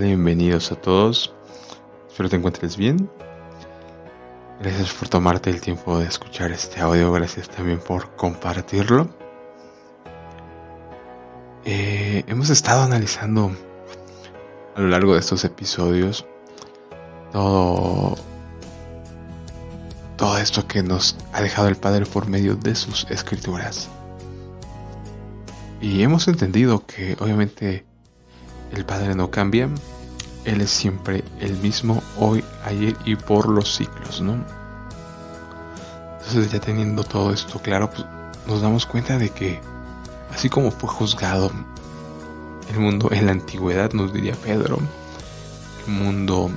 Bienvenidos a todos. Espero te encuentres bien. Gracias por tomarte el tiempo de escuchar este audio. Gracias también por compartirlo. Eh, hemos estado analizando a lo largo de estos episodios todo, todo esto que nos ha dejado el Padre por medio de sus escrituras. Y hemos entendido que obviamente el Padre no cambia, Él es siempre el mismo hoy, ayer y por los siglos, ¿no? Entonces ya teniendo todo esto claro, pues nos damos cuenta de que así como fue juzgado el mundo en la antigüedad, nos diría Pedro, el mundo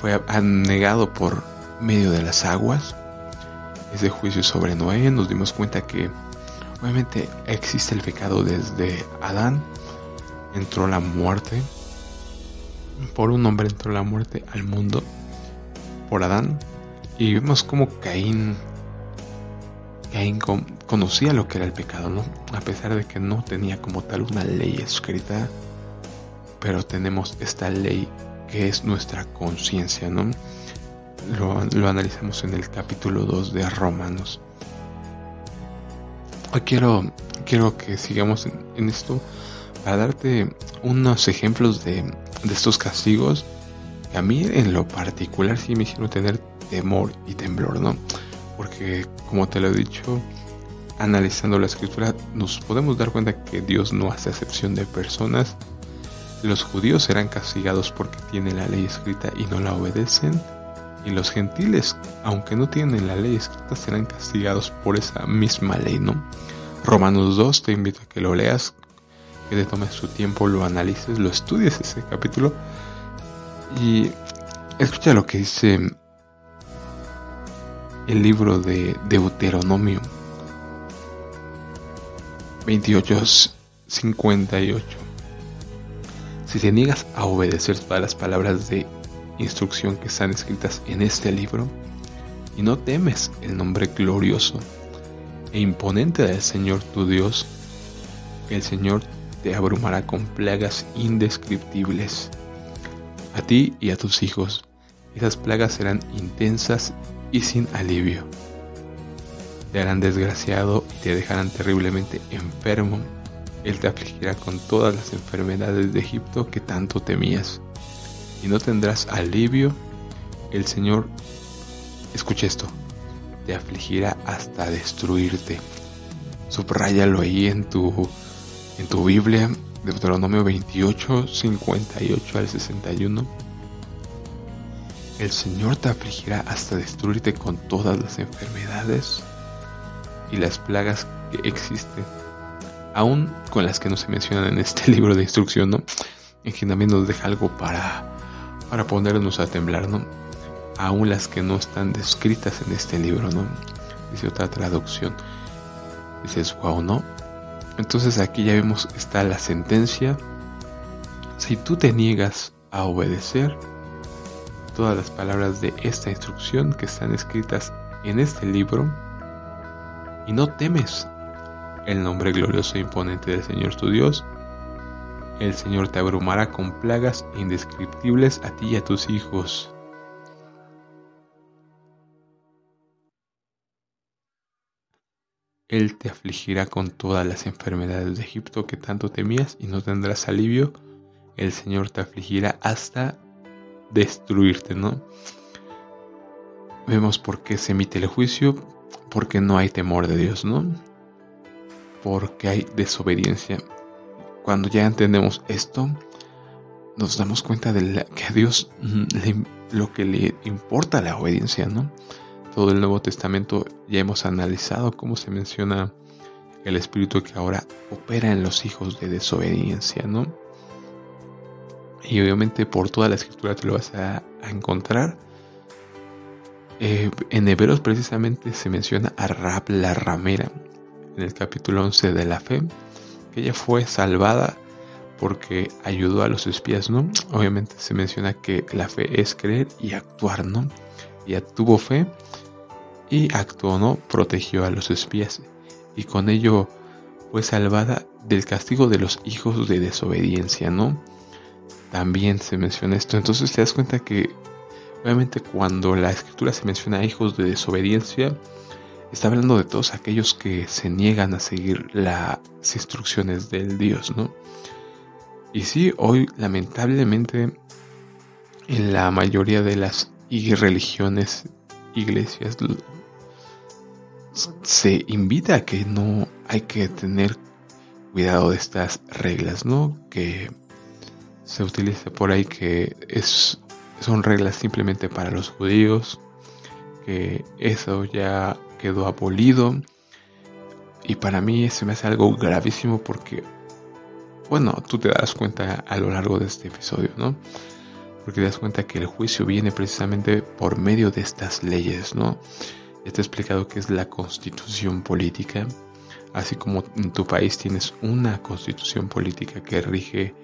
fue anegado por medio de las aguas, ese juicio sobre Noé, nos dimos cuenta que obviamente existe el pecado desde Adán, entró la muerte, por un hombre entró la muerte al mundo, por Adán, y vemos como Caín, Caín conocía lo que era el pecado, ¿no? A pesar de que no tenía como tal una ley escrita, pero tenemos esta ley que es nuestra conciencia, ¿no? Lo, analizamos en el capítulo 2 de Romanos. Hoy quiero, quiero que sigamos en, esto para darte unos ejemplos de, de estos castigos a mí en lo particular sí me hicieron tener temor y temblor, ¿no? Porque como te lo he dicho, analizando la escritura nos podemos dar cuenta que Dios no hace excepción de personas. Los judíos serán castigados porque tienen la ley escrita y no la obedecen. Y los gentiles, aunque no tienen la ley escrita, serán castigados por esa misma ley, ¿no? Romanos 2, te invito a que lo leas, que te tomes tu tiempo, lo analices, lo estudies ese capítulo. Y escucha lo que dice el libro de Deuteronomio 28, 58. Si te niegas a obedecer todas las palabras de instrucción que están escritas en este libro, y no temes el nombre glorioso e imponente del Señor tu Dios, el Señor te abrumará con plagas indescriptibles. A ti y a tus hijos, esas plagas serán intensas y sin alivio te harán desgraciado y te dejarán terriblemente enfermo. Él te afligirá con todas las enfermedades de Egipto que tanto temías. Y no tendrás alivio. El Señor, escucha esto, te afligirá hasta destruirte. Subrayalo ahí en tu, en tu Biblia, Deuteronomio 28, 58 al 61. El Señor te afligirá hasta destruirte con todas las enfermedades y las plagas que existen, aún con las que no se mencionan en este libro de instrucción, ¿no? En que también nos deja algo para, para ponernos a temblar, ¿no? Aún las que no están descritas en este libro, ¿no? Dice otra traducción. Dices, wow, ¿no? Entonces aquí ya vemos, está la sentencia. Si tú te niegas a obedecer todas las palabras de esta instrucción que están escritas en este libro, y no temes el nombre glorioso e imponente del Señor tu Dios. El Señor te abrumará con plagas indescriptibles a ti y a tus hijos. Él te afligirá con todas las enfermedades de Egipto que tanto temías y no tendrás alivio. El Señor te afligirá hasta destruirte, ¿no? Vemos por qué se emite el juicio, porque no hay temor de Dios, ¿no? Porque hay desobediencia. Cuando ya entendemos esto, nos damos cuenta de que a Dios lo que le importa la obediencia, ¿no? Todo el Nuevo Testamento ya hemos analizado cómo se menciona el espíritu que ahora opera en los hijos de desobediencia, ¿no? Y obviamente por toda la escritura te lo vas a encontrar eh, en Hebreos precisamente se menciona a Rab la ramera en el capítulo 11 de la fe, que ella fue salvada porque ayudó a los espías, ¿no? Obviamente se menciona que la fe es creer y actuar, ¿no? Ella tuvo fe y actuó, ¿no? Protegió a los espías y con ello fue salvada del castigo de los hijos de desobediencia, ¿no? también se menciona esto. Entonces te das cuenta que obviamente cuando la escritura se menciona a hijos de desobediencia, está hablando de todos aquellos que se niegan a seguir las instrucciones del Dios, ¿no? Y sí, hoy lamentablemente en la mayoría de las religiones, iglesias, se invita a que no hay que tener cuidado de estas reglas, ¿no? Que se utiliza por ahí que es, son reglas simplemente para los judíos, que eso ya quedó abolido. Y para mí se me hace algo gravísimo porque, bueno, tú te das cuenta a lo largo de este episodio, ¿no? Porque te das cuenta que el juicio viene precisamente por medio de estas leyes, ¿no? He explicado que es la constitución política, así como en tu país tienes una constitución política que rige,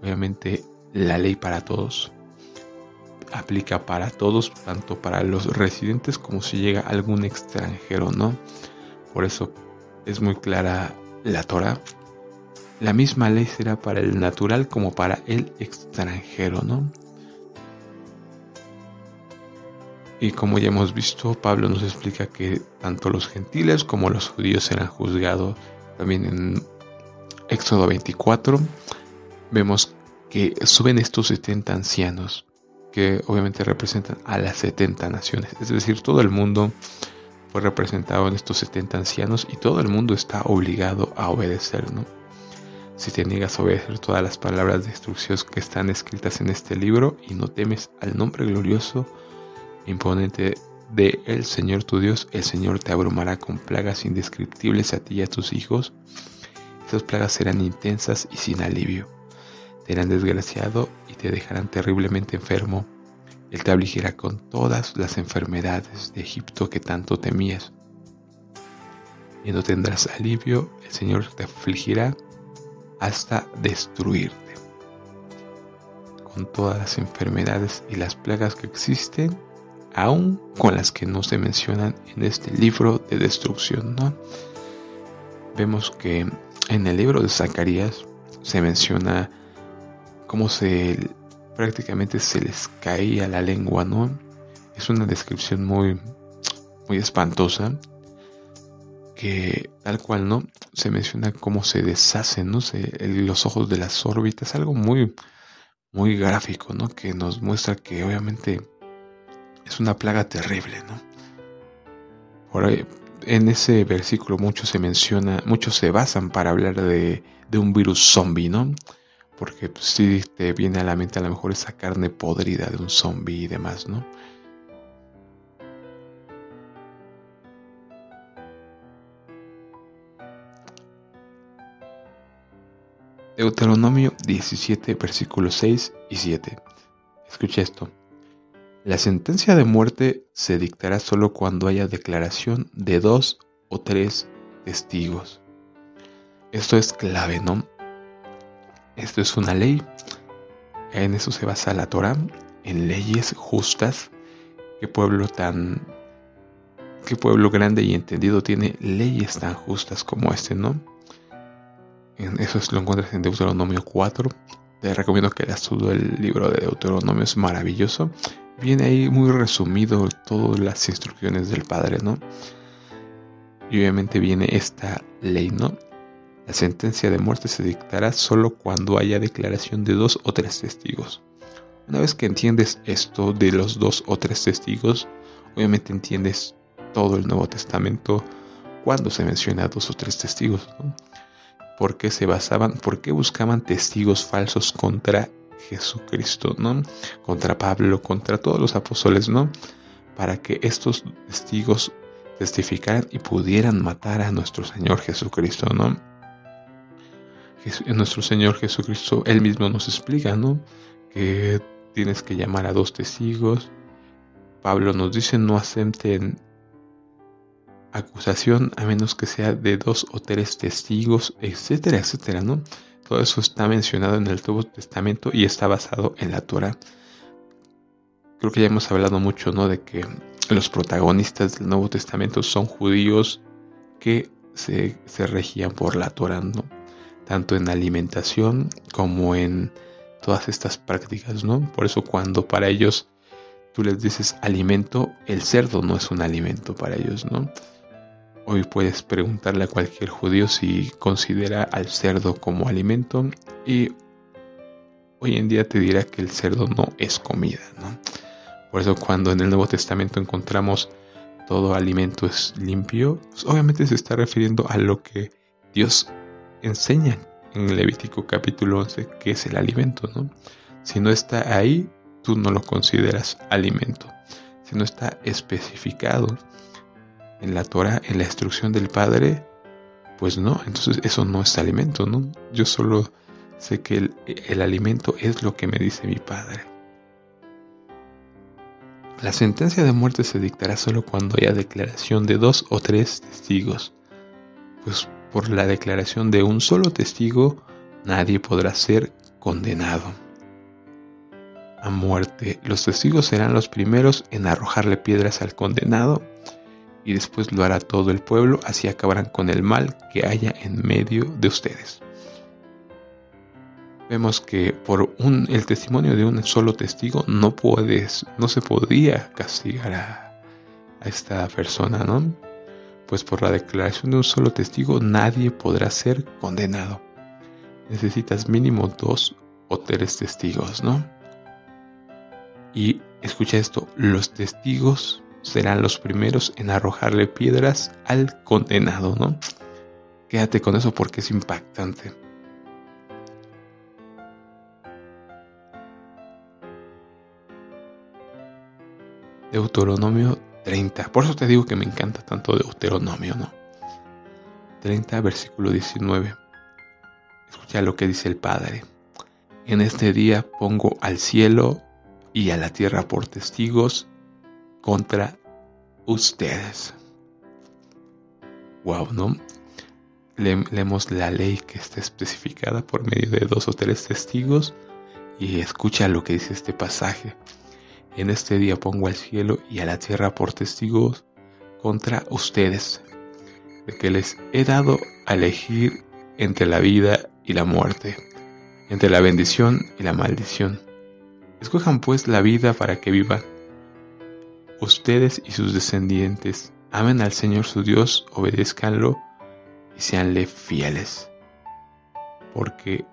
obviamente, la ley para todos. Aplica para todos, tanto para los residentes como si llega algún extranjero, ¿no? Por eso es muy clara la Torah. La misma ley será para el natural como para el extranjero, ¿no? Y como ya hemos visto, Pablo nos explica que tanto los gentiles como los judíos serán juzgados. También en Éxodo 24 vemos que suben estos 70 ancianos, que obviamente representan a las 70 naciones. Es decir, todo el mundo fue representado en estos 70 ancianos y todo el mundo está obligado a obedecer, ¿no? Si te niegas a obedecer todas las palabras de instrucción que están escritas en este libro y no temes al nombre glorioso imponente de el Señor tu Dios, el Señor te abrumará con plagas indescriptibles a ti y a tus hijos. Esas plagas serán intensas y sin alivio. Te harán desgraciado y te dejarán terriblemente enfermo. Él te afligirá con todas las enfermedades de Egipto que tanto temías. Y no tendrás alivio, el Señor te afligirá hasta destruirte. Con todas las enfermedades y las plagas que existen, aún con las que no se mencionan en este libro de destrucción. ¿no? Vemos que en el libro de Zacarías se menciona cómo se prácticamente se les caía la lengua, ¿no? Es una descripción muy, muy espantosa que tal cual, ¿no? Se menciona cómo se deshacen, ¿no? los ojos de las órbitas, algo muy, muy gráfico, ¿no? Que nos muestra que obviamente es una plaga terrible, ¿no? Por ahí, en ese versículo mucho se menciona, muchos se basan para hablar de, un virus zombie, ¿no? Porque si pues, te viene a la mente a lo mejor esa carne podrida de un zombie y demás, ¿no? Deuteronomio 17, versículos 6 y 7. Escucha esto. La sentencia de muerte se dictará solo cuando haya declaración de dos o tres testigos. Esto es clave, ¿no? Esto es una ley. En eso se basa la Torah, en leyes justas. Qué pueblo tan qué pueblo grande y entendido tiene leyes tan justas como este, ¿no? Eso lo encuentras en Deuteronomio 4. Te recomiendo que leas todo el libro de Deuteronomio, es maravilloso viene ahí muy resumido todas las instrucciones del Padre, ¿no? Y obviamente viene esta ley, ¿no? La sentencia de muerte se dictará solo cuando haya declaración de dos o tres testigos. Una vez que entiendes esto de los dos o tres testigos, obviamente entiendes todo el Nuevo Testamento cuando se menciona dos o tres testigos. ¿no? ¿Por qué se basaban, por qué buscaban testigos falsos contra Jesucristo, ¿no? Contra Pablo, contra todos los apóstoles, ¿no? Para que estos testigos testificaran y pudieran matar a nuestro Señor Jesucristo, ¿no? Nuestro Señor Jesucristo, Él mismo nos explica, ¿no? Que tienes que llamar a dos testigos. Pablo nos dice no acepten acusación a menos que sea de dos o tres testigos, etcétera, etcétera, ¿no? Todo eso está mencionado en el Nuevo Testamento y está basado en la Torah. Creo que ya hemos hablado mucho, ¿no? De que los protagonistas del Nuevo Testamento son judíos que se, regían por la Torah, ¿no? Tanto en alimentación como en todas estas prácticas, ¿no? Por eso cuando para ellos tú les dices alimento, el cerdo no es un alimento para ellos, ¿no? Hoy puedes preguntarle a cualquier judío si considera al cerdo como alimento y hoy en día te dirá que el cerdo no es comida, ¿no? Por eso cuando en el Nuevo Testamento encontramos todo alimento es limpio, pues obviamente se está refiriendo a lo que Dios enseña en Levítico capítulo 11, que es el alimento, ¿no? Si no está ahí, tú no lo consideras alimento. Si no está especificado en la Torah, en la instrucción del Padre, pues no, entonces eso no es alimento, ¿no? Yo solo sé que el, el alimento es lo que me dice mi Padre. La sentencia de muerte se dictará solo cuando haya declaración de dos o tres testigos, pues por la declaración de un solo testigo nadie podrá ser condenado a muerte. Los testigos serán los primeros en arrojarle piedras al condenado y después lo hará todo el pueblo, así acabarán con el mal que haya en medio de ustedes vemos que por un, el testimonio de un solo testigo no puedes, no se podría castigar a, a esta persona, ¿no? Pues por la declaración de un solo testigo nadie podrá ser condenado. Necesitas mínimo dos o tres testigos, ¿no? Y escucha esto, los testigos serán los primeros en arrojarle piedras al condenado, ¿no? Quédate con eso porque es impactante. Deuteronomio 30. Por eso te digo que me encanta tanto Deuteronomio, ¿no? 30, versículo 19. Escucha lo que dice el Padre. En este día pongo al cielo y a la tierra por testigos contra ustedes. Wow, ¿no? leemos la ley que está especificada por medio de dos o tres testigos y escucha lo que dice este pasaje. En este día pongo al cielo y a la tierra por testigos contra ustedes, de que les he dado a elegir entre la vida y la muerte, entre la bendición y la maldición. Escojan pues la vida para que vivan. Ustedes y sus descendientes amen al Señor su Dios, obedézcanlo y seanle fieles, porque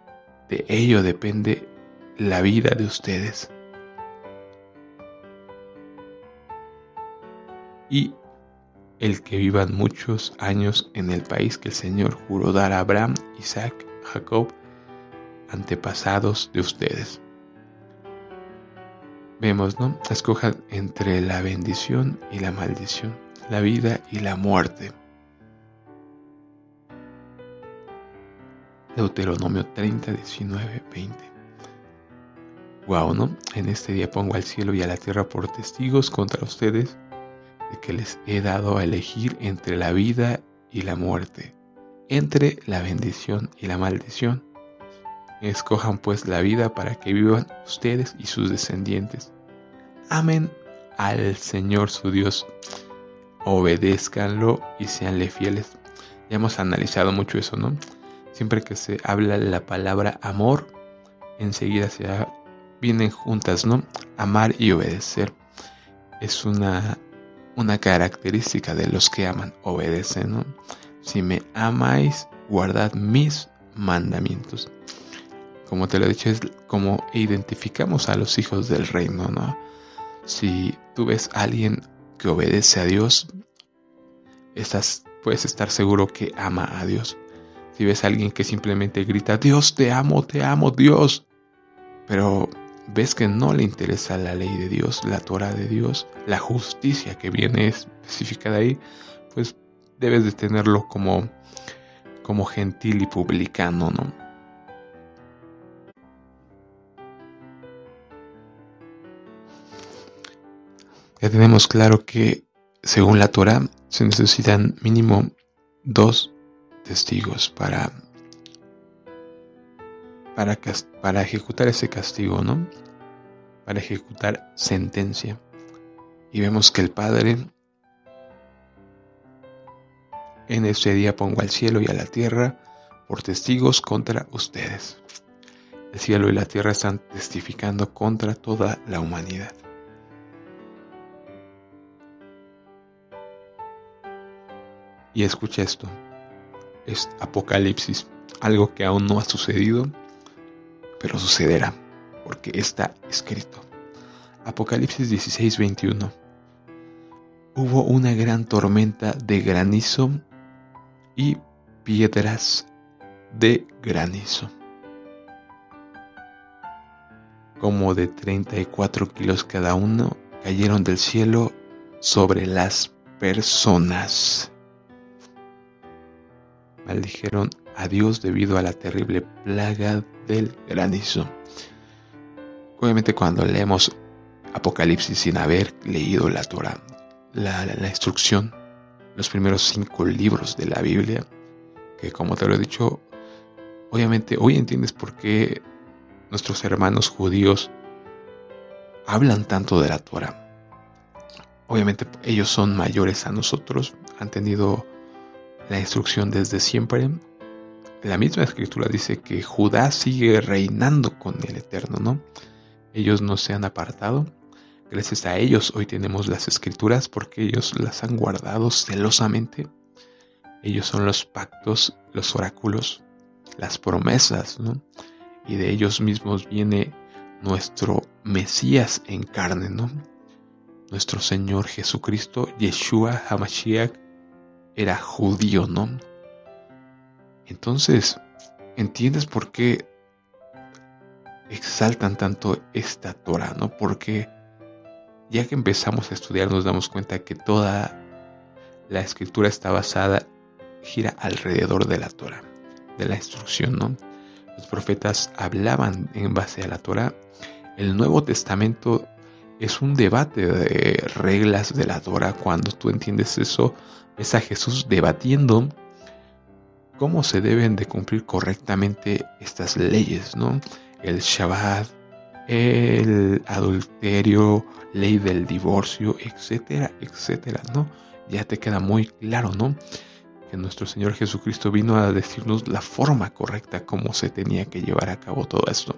de ello depende la vida de ustedes. y el que vivan muchos años en el país que el Señor juró dar a Abraham, Isaac, Jacob, antepasados de ustedes. Vemos, ¿no? Escojan entre la bendición y la maldición, la vida y la muerte. Deuteronomio 30, 19, 20. Wow, ¿no? En este día pongo al cielo y a la tierra por testigos contra ustedes de que les he dado a elegir entre la vida y la muerte, entre la bendición y la maldición. Escojan pues la vida para que vivan ustedes y sus descendientes. Amen al Señor su Dios. Obedézcanlo y seanle fieles. Ya hemos analizado mucho eso, ¿no? Siempre que se habla la palabra amor, enseguida se vienen juntas, ¿no? Amar y obedecer. Es una una característica de los que aman, obedecen. Si me amáis, guardad mis mandamientos. Como te lo he dicho, es como identificamos a los hijos del reino, ¿no? Si tú ves a alguien que obedece a Dios, estás, puedes estar seguro que ama a Dios. Si ves a alguien que simplemente grita, Dios te amo, te amo, Dios, pero ves que no le interesa la ley de Dios, la Torah de Dios, la justicia que viene especificada ahí, pues debes de tenerlo como, como gentil y publicano, ¿no? Ya tenemos claro que según la Torah se necesitan mínimo dos testigos para para, para ejecutar ese castigo, ¿no? Para ejecutar sentencia. Y vemos que el Padre en ese día pongo al cielo y a la tierra por testigos contra ustedes. El cielo y la tierra están testificando contra toda la humanidad. Y escucha esto. Es Apocalipsis, algo que aún no ha sucedido, pero sucederá, porque está escrito. Apocalipsis 16, 21. Hubo una gran tormenta de granizo y piedras de granizo, como de 34 kilos cada uno, cayeron del cielo sobre las personas maldijeron a Dios debido a la terrible plaga del granizo. Obviamente cuando leemos Apocalipsis sin haber leído la Torah, la, la, instrucción, los primeros cinco libros de la Biblia, que como te lo he dicho, obviamente hoy entiendes por qué nuestros hermanos judíos hablan tanto de la Torah. Obviamente ellos son mayores a nosotros, han tenido la instrucción desde siempre. La misma escritura dice que Judá sigue reinando con el Eterno, ¿no? Ellos no se han apartado. Gracias a ellos hoy tenemos las escrituras porque ellos las han guardado celosamente. Ellos son los pactos, los oráculos, las promesas, ¿no? Y de ellos mismos viene nuestro Mesías en carne, ¿no? Nuestro Señor Jesucristo, Yeshua HaMashiach, era judío, ¿no? Entonces, ¿entiendes por qué exaltan tanto esta Torah, ¿no? Porque ya que empezamos a estudiar nos damos cuenta que toda la escritura está basada, gira alrededor de la Torah, de la instrucción, ¿no? Los profetas hablaban en base a la Torah. El Nuevo Testamento es un debate de reglas de la Torah. Cuando tú entiendes eso, ves a Jesús debatiendo cómo se deben de cumplir correctamente estas leyes, ¿no? El Shabbat, el adulterio, ley del divorcio, etcétera, etcétera, ¿no? Ya te queda muy claro, ¿no? Que nuestro Señor Jesucristo vino a decirnos la forma correcta cómo se tenía que llevar a cabo todo esto.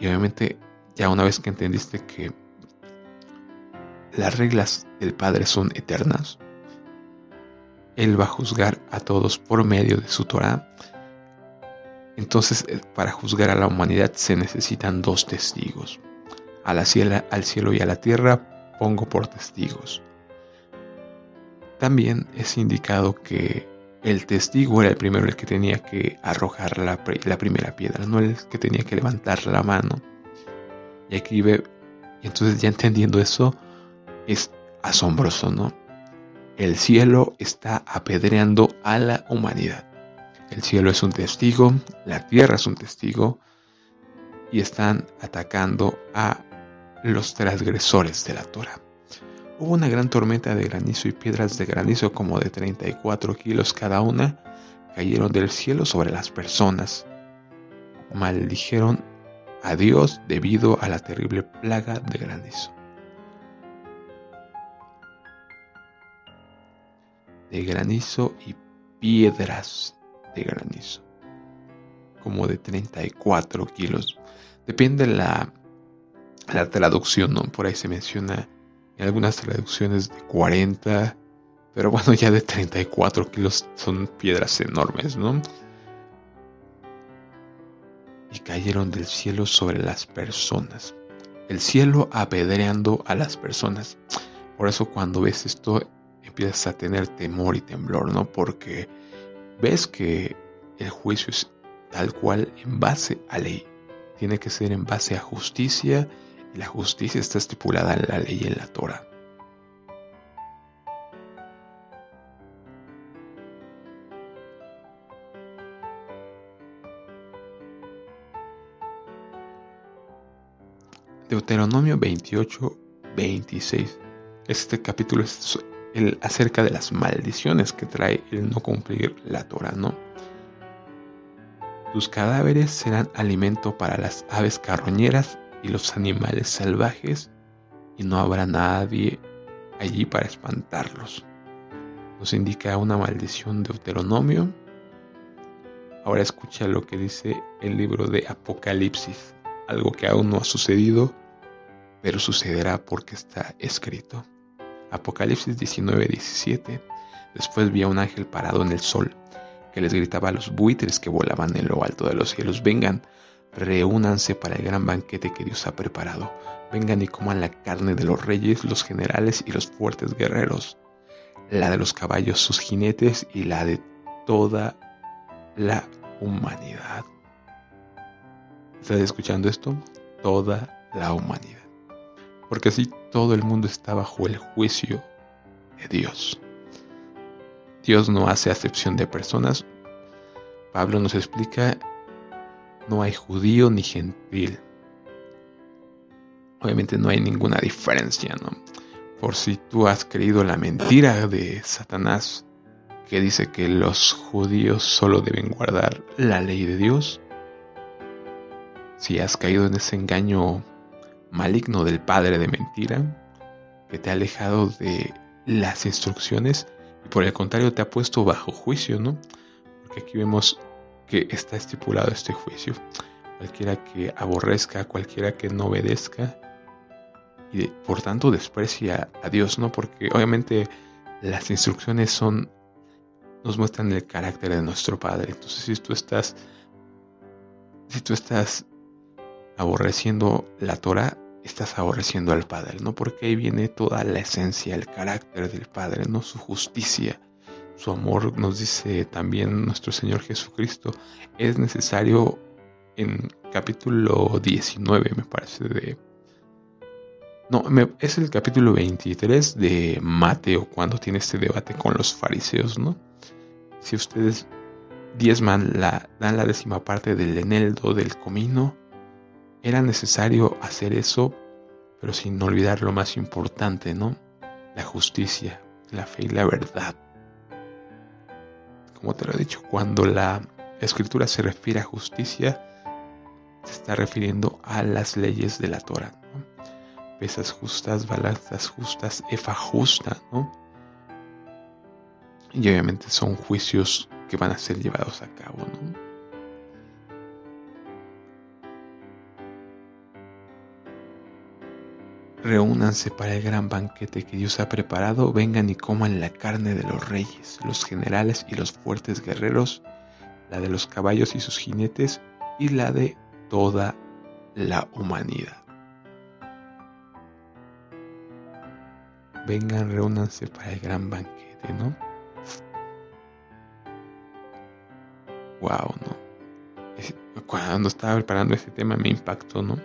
Y obviamente ya una vez que entendiste que las reglas del Padre son eternas, Él va a juzgar a todos por medio de su Torah. Entonces, eh, para juzgar a la humanidad se necesitan dos testigos. A al cielo y a la tierra pongo por testigos. También es indicado que el testigo era el primero el que tenía que arrojar la, la primera piedra, no el que tenía que levantar la mano y aquí ve, entonces ya entendiendo eso, es asombroso, ¿no? El cielo está apedreando a la humanidad. El cielo es un testigo, la tierra es un testigo, y están atacando a los transgresores de la Torah. Hubo una gran tormenta de granizo y piedras de granizo como de 34 kilos cada una cayeron del cielo sobre las personas. Maldijeron a Dios debido a la terrible plaga de granizo. De granizo y piedras de granizo, como de 34 kilos. Depende la, la traducción, ¿no? Por ahí se menciona en algunas traducciones de 40, pero bueno, ya de 34 kilos son piedras enormes, ¿no? Y cayeron del cielo sobre las personas. El cielo apedreando a las personas. Por eso cuando ves esto empiezas a tener temor y temblor, ¿no? Porque ves que el juicio es tal cual en base a ley. Tiene que ser en base a justicia y la justicia está estipulada en la ley en la Torah. Deuteronomio 28, 26. Este capítulo es el, acerca de las maldiciones que trae el no cumplir la Torah, ¿no? Tus cadáveres serán alimento para las aves carroñeras y los animales salvajes, y no habrá nadie allí para espantarlos. Nos indica una maldición Deuteronomio. Ahora escucha lo que dice el libro de Apocalipsis, algo que aún no ha sucedido, pero sucederá porque está escrito. Apocalipsis 19, 17. Después vi a un ángel parado en el sol, que les gritaba a los buitres que volaban en lo alto de los cielos, vengan, reúnanse para el gran banquete que Dios ha preparado, vengan y coman la carne de los reyes, los generales y los fuertes guerreros, la de los caballos, sus jinetes y la de toda la humanidad. ¿Estás escuchando esto? Toda la humanidad. Porque así todo el mundo está bajo el juicio de Dios. Dios no hace acepción de personas. Pablo nos explica, no hay judío ni gentil. Obviamente no hay ninguna diferencia, ¿no? Por si tú has creído la mentira de Satanás, que dice que los judíos solo deben guardar la ley de Dios, si has caído en ese engaño maligno del padre de mentira, que te ha alejado de las instrucciones y por el contrario te ha puesto bajo juicio, ¿no? Porque aquí vemos que está estipulado este juicio. Cualquiera que aborrezca, cualquiera que no obedezca y por tanto desprecia a Dios, ¿no? Porque obviamente las instrucciones son nos muestran el carácter de nuestro Padre. Entonces, si tú estás si tú estás aborreciendo la Torah, estás aborreciendo al Padre, ¿no? Porque ahí viene toda la esencia, el carácter del Padre, ¿no? Su justicia, su amor, nos dice también nuestro Señor Jesucristo. Es necesario en capítulo 19, me parece, de... No, es el capítulo 23 de Mateo, cuando tiene este debate con los fariseos, ¿no? Si ustedes diezman la, dan la décima parte del eneldo, del comino, era necesario hacer eso, pero sin olvidar lo más importante, ¿no? La justicia, la fe y la verdad. Como te lo he dicho, cuando la escritura se refiere a justicia, se está refiriendo a las leyes de la Torah. ¿no? Pesas justas, balanzas justas, efa justa, ¿no? Y obviamente son juicios que van a ser llevados a cabo, ¿no? Reúnanse para el gran banquete que Dios ha preparado, vengan y coman la carne de los reyes, los generales y los fuertes guerreros, la de los caballos y sus jinetes, y la de toda la humanidad. Vengan, reúnanse para el gran banquete, ¿no? Wow, ¿no? Cuando estaba preparando este tema me impactó, ¿no?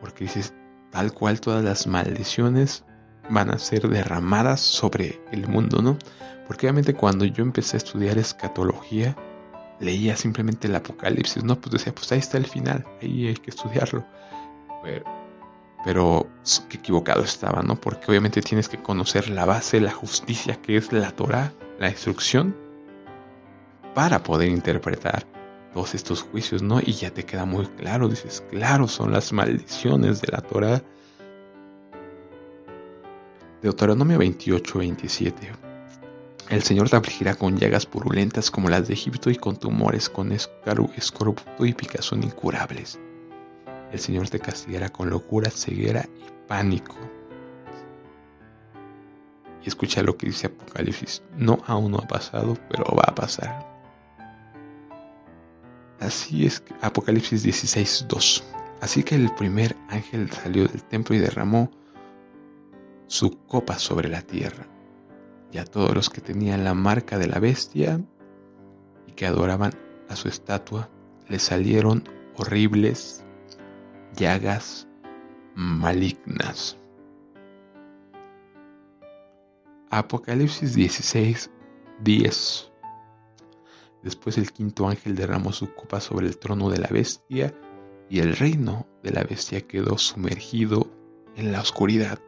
Porque dices, tal cual todas las maldiciones van a ser derramadas sobre el mundo, ¿no? Porque obviamente cuando yo empecé a estudiar escatología, leía simplemente el Apocalipsis, ¿no? Pues decía, pues ahí está el final, ahí hay que estudiarlo. Pero, qué equivocado estaba, ¿no? Porque obviamente tienes que conocer la base, la justicia que es la Torah, la instrucción, para poder interpretar todos estos juicios, ¿no? Y ya te queda muy claro, dices, claro, son las maldiciones de la Torah. Deuteronomio 28, 27. El Señor te afligirá con llagas purulentas como las de Egipto y con tumores, con escorbuto y picazón incurables. El Señor te castigará con locura, ceguera y pánico. Y escucha lo que dice Apocalipsis. No aún no ha pasado, pero va a pasar. Así es Apocalipsis 16, 2. Así que el primer ángel salió del templo y derramó su copa sobre la tierra. Y a todos los que tenían la marca de la bestia y que adoraban a su estatua, le salieron horribles llagas malignas. Apocalipsis 16, 10. Después el quinto ángel derramó su copa sobre el trono de la bestia y el reino de la bestia quedó sumergido en la oscuridad.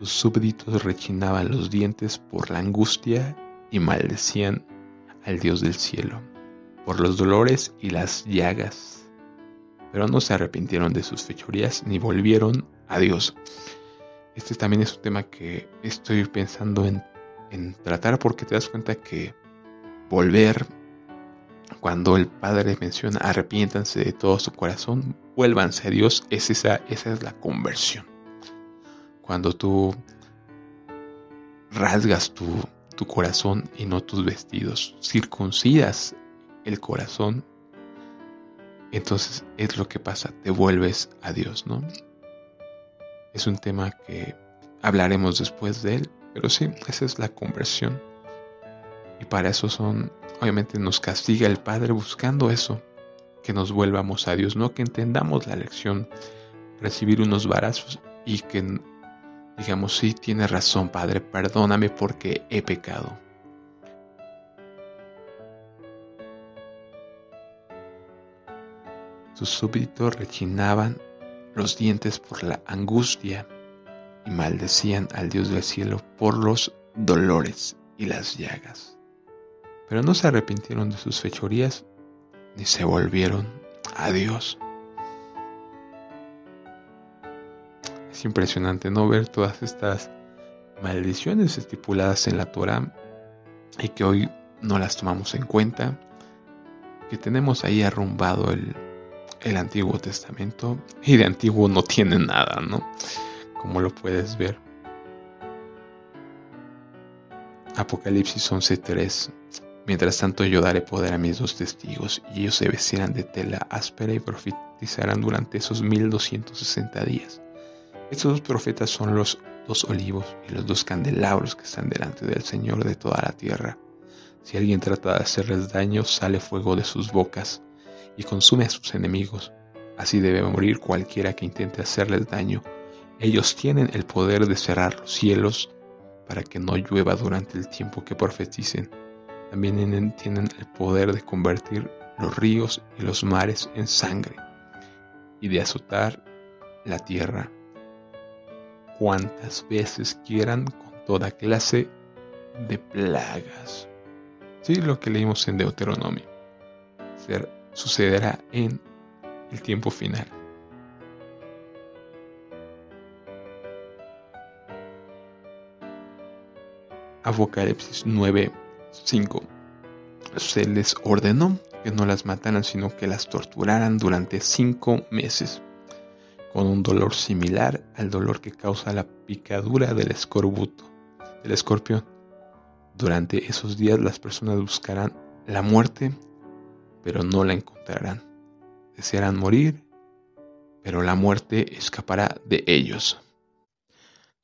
Sus súbditos rechinaban los dientes por la angustia y maldecían al Dios del cielo por los dolores y las llagas, pero no se arrepintieron de sus fechorías ni volvieron a Dios. Este también es un tema que estoy pensando en, en tratar porque te das cuenta que volver cuando el Padre menciona arrepiéntanse de todo su corazón, vuélvanse a Dios, es esa, esa es la conversión. Cuando tú rasgas tu, tu corazón y no tus vestidos, circuncidas el corazón, entonces es lo que pasa, te vuelves a Dios, ¿no? Es un tema que hablaremos después de él, pero sí, esa es la conversión. Y para eso son, obviamente nos castiga el Padre buscando eso, que nos vuelvamos a Dios, no que entendamos la lección, recibir unos barazos y que digamos, sí, tiene razón, Padre, perdóname porque he pecado. Sus súbditos rechinaban los dientes por la angustia y maldecían al Dios del cielo por los dolores y las llagas. Pero no se arrepintieron de sus fechorías ni se volvieron a Dios. Es impresionante no ver todas estas maldiciones estipuladas en la Torah y que hoy no las tomamos en cuenta, que tenemos ahí arrumbado el, el Antiguo Testamento y de antiguo no tiene nada, ¿no? Como lo puedes ver. Apocalipsis 11:3 Mientras tanto yo daré poder a mis dos testigos y ellos se vestirán de tela áspera y profetizarán durante esos 1260 días. Estos dos profetas son los dos olivos y los dos candelabros que están delante del Señor de toda la tierra. Si alguien trata de hacerles daño, sale fuego de sus bocas y consume a sus enemigos. Así debe morir cualquiera que intente hacerles daño. Ellos tienen el poder de cerrar los cielos para que no llueva durante el tiempo que profeticen. También tienen el poder de convertir los ríos y los mares en sangre y de azotar la tierra cuantas veces quieran con toda clase de plagas. Sí, lo que leímos en Deuteronomio. Sucederá en el tiempo final. Apocalipsis 9:5 Se les ordenó que no las mataran, sino que las torturaran durante cinco meses, con un dolor similar al dolor que causa la picadura del escorbuto, del escorpión. Durante esos días las personas buscarán la muerte pero no la encontrarán. Desearán morir, pero la muerte escapará de ellos.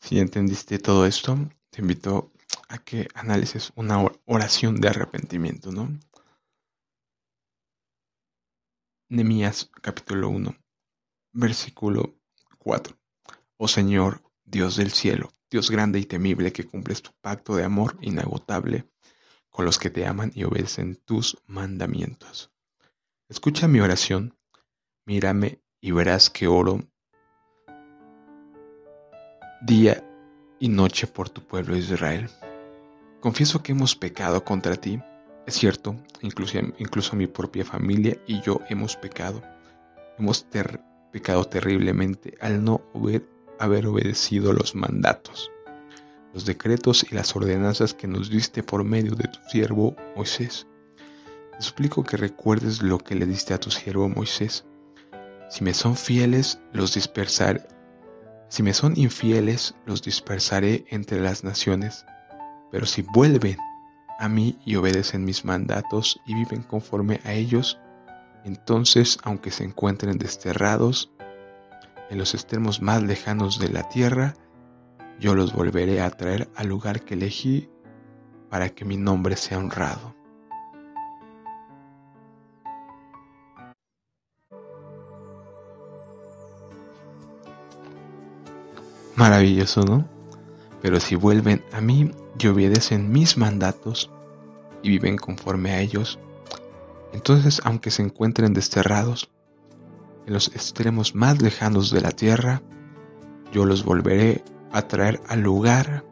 Si entendiste todo esto, te invito a que analices una oración de arrepentimiento, ¿no? Nemías capítulo 1, versículo 4. Oh Señor, Dios del cielo, Dios grande y temible que cumples tu pacto de amor inagotable con los que te aman y obedecen tus mandamientos. Escucha mi oración, mírame y verás que oro día y noche por tu pueblo Israel. Confieso que hemos pecado contra ti, es cierto, incluso, incluso mi propia familia y yo hemos pecado. Hemos pecado terriblemente al no haber obedecido los mandatos los decretos y las ordenanzas que nos diste por medio de tu siervo Moisés. Te suplico que recuerdes lo que le diste a tu siervo Moisés. Si me son fieles, los dispersaré. Si me son infieles, los dispersaré entre las naciones. Pero si vuelven a mí y obedecen mis mandatos y viven conforme a ellos, entonces, aunque se encuentren desterrados en los extremos más lejanos de la tierra, yo los volveré a traer al lugar que elegí para que mi nombre sea honrado. Maravilloso, ¿no? Pero si vuelven a mí y obedecen mis mandatos y viven conforme a ellos, entonces aunque se encuentren desterrados en los extremos más lejanos de la tierra, yo los volveré traer al lugar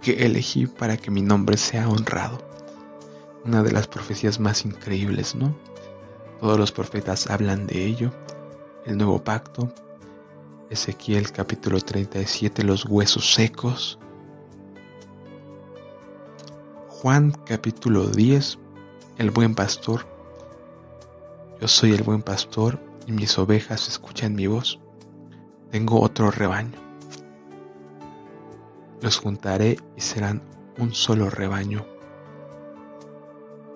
que elegí para que mi nombre sea honrado. Una de las profecías más increíbles, ¿no? Todos los profetas hablan de ello. El nuevo pacto, Ezequiel capítulo 37, los huesos secos. Juan capítulo 10, el buen pastor. Yo soy el buen pastor y mis ovejas escuchan mi voz. Tengo otro rebaño. Los juntaré y serán un solo rebaño.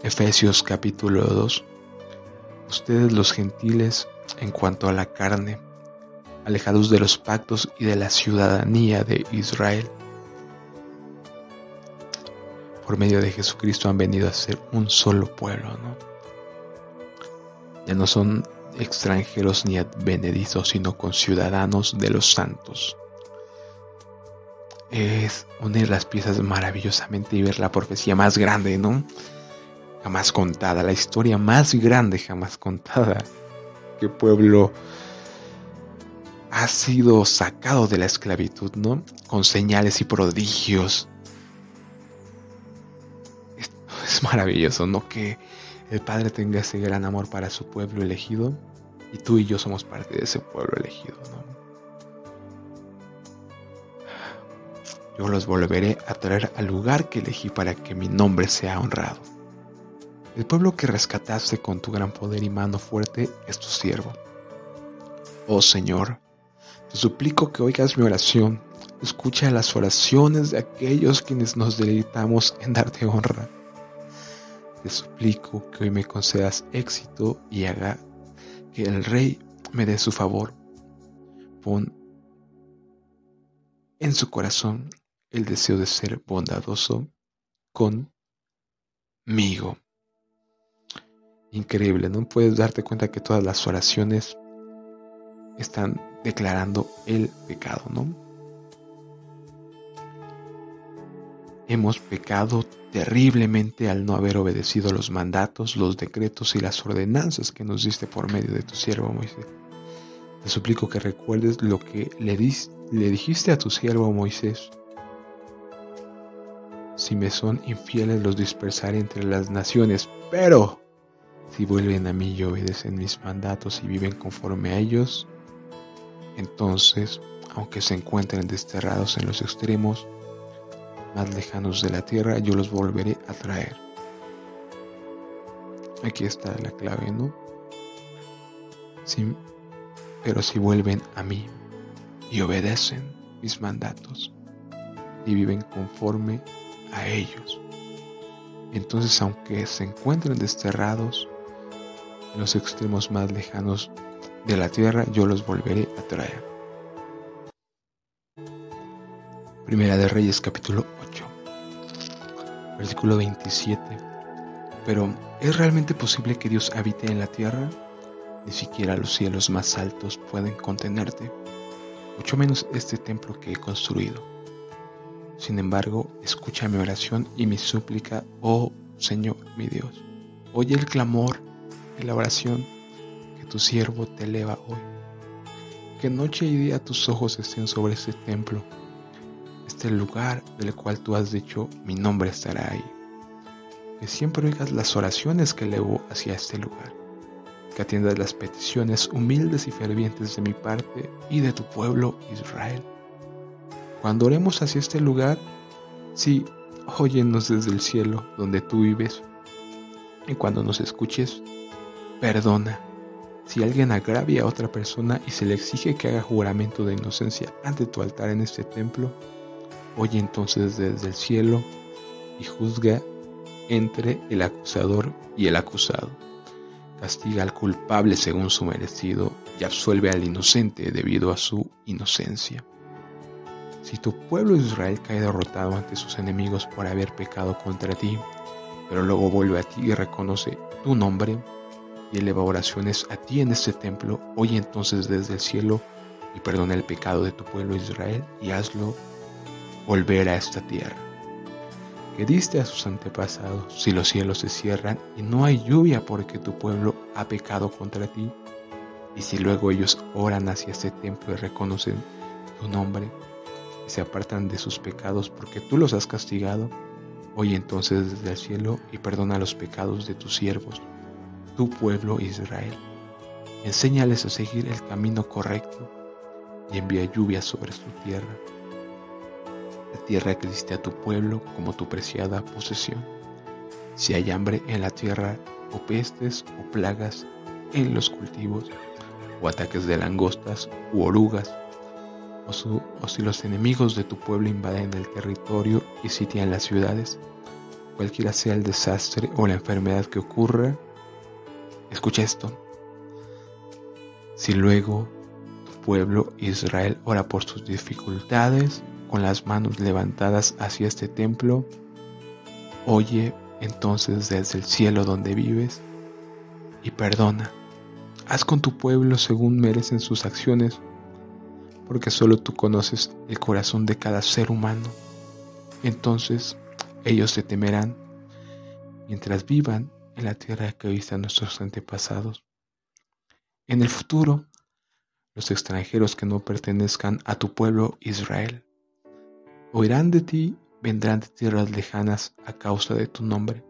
Efesios capítulo 2. Ustedes los gentiles, en cuanto a la carne, alejados de los pactos y de la ciudadanía de Israel, por medio de Jesucristo han venido a ser un solo pueblo, ¿no? Ya no son extranjeros ni advenedizos, sino conciudadanos de los santos. Es unir las piezas maravillosamente y ver la profecía más grande, ¿no? Jamás contada, la historia más grande jamás contada. Que pueblo ha sido sacado de la esclavitud, ¿no? Con señales y prodigios. Es maravilloso, ¿no? Que el Padre tenga ese gran amor para su pueblo elegido y tú y yo somos parte de ese pueblo elegido, ¿no? Yo los volveré a traer al lugar que elegí para que mi nombre sea honrado. El pueblo que rescataste con tu gran poder y mano fuerte es tu siervo. Oh Señor, te suplico que oigas mi oración, escucha las oraciones de aquellos quienes nos deleitamos en darte honra te suplico que hoy me concedas éxito y haga que el Rey me dé su favor. Pon en su corazón el deseo de ser bondadoso conmigo. Increíble, ¿no? Puedes darte cuenta que todas las oraciones están declarando el pecado, ¿no? Hemos pecado terriblemente al no haber obedecido los mandatos, los decretos y las ordenanzas que nos diste por medio de tu siervo Moisés. Te suplico que recuerdes lo que le, dijiste a tu siervo Moisés. Si me son infieles los dispersaré entre las naciones, pero si vuelven a mí y obedecen mis mandatos y viven conforme a ellos, entonces, aunque se encuentren desterrados en los extremos, más lejanos de la tierra, yo los volveré a traer. Aquí está la clave, ¿no? Sí, pero si vuelven a mí y obedecen mis mandatos y viven conforme a ellos, entonces aunque se encuentren desterrados en los extremos más lejanos de la tierra, yo los volveré a traer. Primera de Reyes capítulo versículo 27. Pero, ¿es realmente posible que Dios habite en la tierra? Ni siquiera los cielos más altos pueden contenerte, mucho menos este templo que he construido. Sin embargo, escucha mi oración y mi súplica, oh Señor mi Dios. Oye el clamor y la oración que tu siervo te eleva hoy. Que noche y día tus ojos estén sobre este templo este lugar del cual tú has dicho, mi nombre estará ahí. Que siempre oigas las oraciones que elevo hacia este lugar. Que atiendas las peticiones humildes y fervientes de mi parte y de tu pueblo Israel. Cuando oremos hacia este lugar, sí, óyenos desde el cielo donde tú vives. Y cuando nos escuches, perdona. Si alguien agravia a otra persona y se le exige que haga juramento de inocencia ante tu altar en este templo, Oye entonces desde el cielo y juzga entre el acusador y el acusado. Castiga al culpable según su merecido y absuelve al inocente debido a su inocencia. Si tu pueblo Israel cae derrotado ante sus enemigos por haber pecado contra ti, pero luego vuelve a ti y reconoce tu nombre y eleva oraciones a ti en este templo, oye entonces desde el cielo y perdona el pecado de tu pueblo Israel y hazlo volver a esta tierra. Que diste a sus antepasados si los cielos se cierran y no hay lluvia porque tu pueblo ha pecado contra ti, y si luego ellos oran hacia este templo y reconocen tu nombre y se apartan de sus pecados porque tú los has castigado, oye entonces desde el cielo y perdona los pecados de tus siervos, tu pueblo Israel. Enséñales a seguir el camino correcto y envía lluvia sobre su tierra la tierra que diste a tu pueblo como tu preciada posesión. Si hay hambre en la tierra, o pestes o plagas, en los cultivos, o ataques de langostas u orugas, o, o si los enemigos de tu pueblo invaden el territorio y sitian las ciudades, cualquiera sea el desastre o la enfermedad que ocurra, escucha esto. Si luego tu pueblo Israel ora por sus dificultades, con las manos levantadas hacia este templo, oye entonces desde el cielo donde vives y perdona. Haz con tu pueblo según merecen sus acciones, porque solo tú conoces el corazón de cada ser humano. Entonces ellos te temerán mientras vivan la tierra que a nuestros antepasados. En el futuro, los extranjeros que no pertenezcan a tu pueblo Israel oirán de ti, vendrán de tierras lejanas a causa de tu nombre,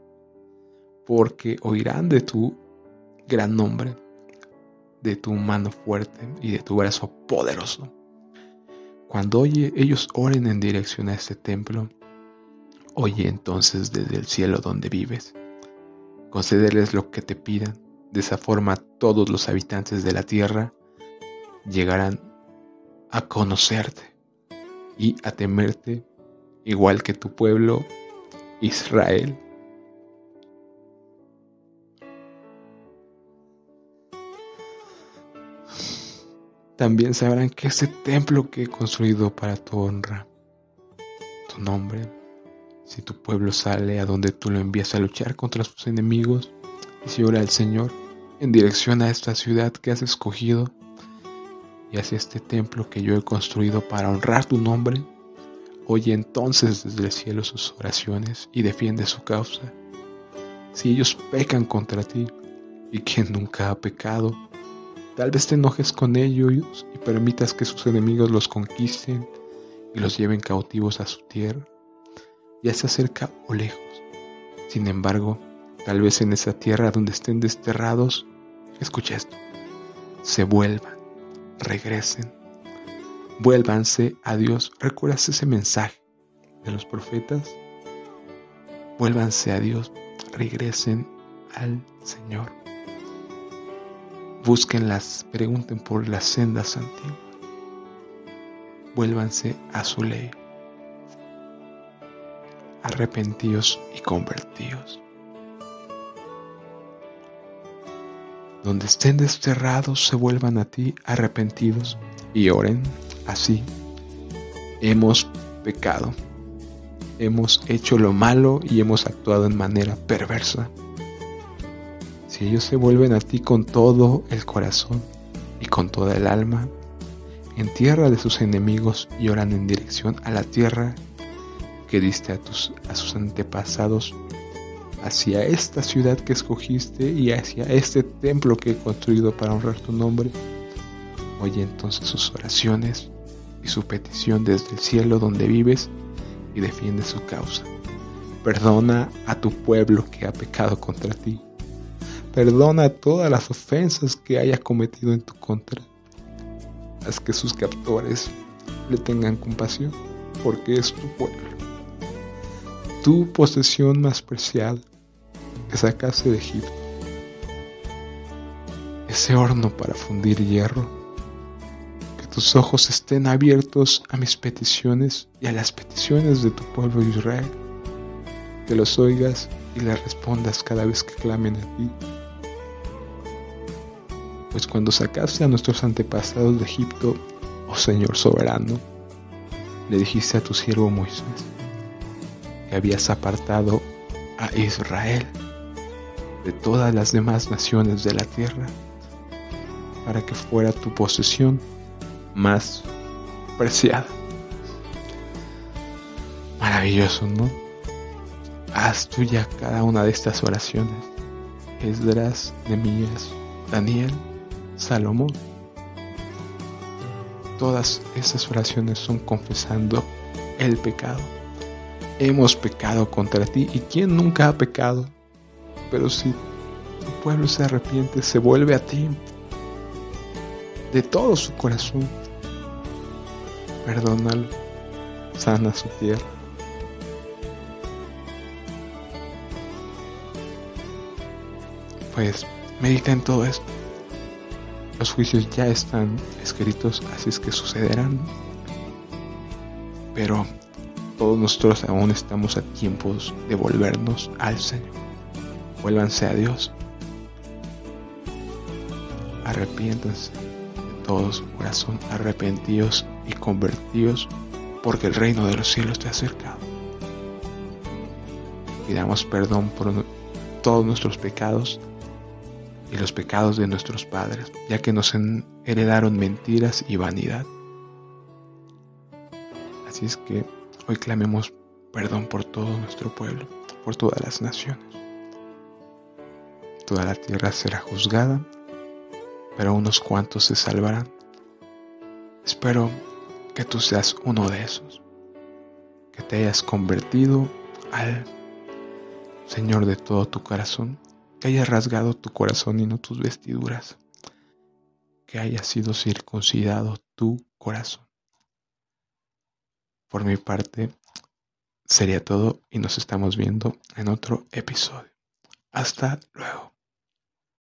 porque oirán de tu gran nombre, de tu mano fuerte y de tu brazo poderoso. Cuando oye, ellos oren en dirección a este templo, oye entonces desde el cielo donde vives. Concederles lo que te pidan. De esa forma todos los habitantes de la tierra llegarán a conocerte y a temerte igual que tu pueblo Israel. También sabrán que ese templo que he construido para tu honra, tu nombre, si tu pueblo sale a donde tú lo envías a luchar contra sus enemigos, y si ora al Señor en dirección a esta ciudad que has escogido y hacia este templo que yo he construido para honrar tu nombre, oye entonces desde el cielo sus oraciones y defiende su causa. Si ellos pecan contra ti, y quien nunca ha pecado, Tal vez te enojes con ellos y permitas que sus enemigos los conquisten y los lleven cautivos a su tierra, ya sea cerca o lejos. Sin embargo, tal vez en esa tierra donde estén desterrados, escucha esto, se vuelvan, regresen, vuélvanse a Dios. ¿Recuerdas ese mensaje de los profetas? Vuélvanse a Dios, regresen al Señor. Búsquenlas, pregunten por las sendas antiguas. Vuélvanse a su ley. Arrepentíos y convertíos. Donde estén desterrados, se vuelvan a ti arrepentidos y oren así. Hemos pecado. Hemos hecho lo malo y hemos actuado en manera perversa si ellos se vuelven a ti con todo el corazón y con toda el alma, en tierra de sus enemigos y oran en dirección a la tierra que diste a, tus, a sus antepasados, hacia esta ciudad que escogiste y hacia este templo que he construido para honrar tu nombre. Oye entonces sus oraciones y su petición desde el cielo donde vives y defiende su causa. Perdona a tu pueblo que ha pecado contra ti Perdona todas las ofensas que haya cometido en tu contra. Haz que sus captores le tengan compasión, porque es tu pueblo. Tu posesión más preciada que sacaste de Egipto. Ese horno para fundir hierro. Que tus ojos estén abiertos a mis peticiones y a las peticiones de tu pueblo Israel. Que los oigas y les respondas cada vez que clamen a ti pues cuando sacaste a nuestros antepasados de Egipto, oh Señor soberano, le dijiste a tu siervo Moisés que habías apartado a Israel de todas las demás naciones de la tierra para que fuera tu posesión más preciada. Maravilloso, ¿no? Haz tuya cada una de estas oraciones. Esdras, Nemías, Daniel, Salomón. Todas esas oraciones son confesando el pecado. Hemos pecado contra ti y ¿quién nunca ha pecado? Pero si tu pueblo se arrepiente, se vuelve a ti de todo su corazón, perdónalo, sana su tierra. Pues medita en todo esto Los juicios ya están escritos, así es que sucederán. Pero todos nosotros aún estamos a tiempos de volvernos al Señor. Vuélvanse a Dios. Arrepiéntanse de todo su corazón, arrepentidos y convertidos, porque el reino de los cielos te ha acercado. Pidamos perdón por todos nuestros pecados y los pecados de nuestros padres, ya que nos heredaron mentiras y vanidad. Así es que hoy clamemos perdón por todo nuestro pueblo, por todas las naciones. Toda la tierra será juzgada, pero unos cuantos se salvarán. Espero que tú seas uno de esos, que te hayas convertido al Señor de todo tu corazón que haya rasgado tu corazón y no tus vestiduras, que haya sido circuncidado tu corazón. Por mi parte, sería todo y nos estamos viendo en otro episodio. Hasta luego.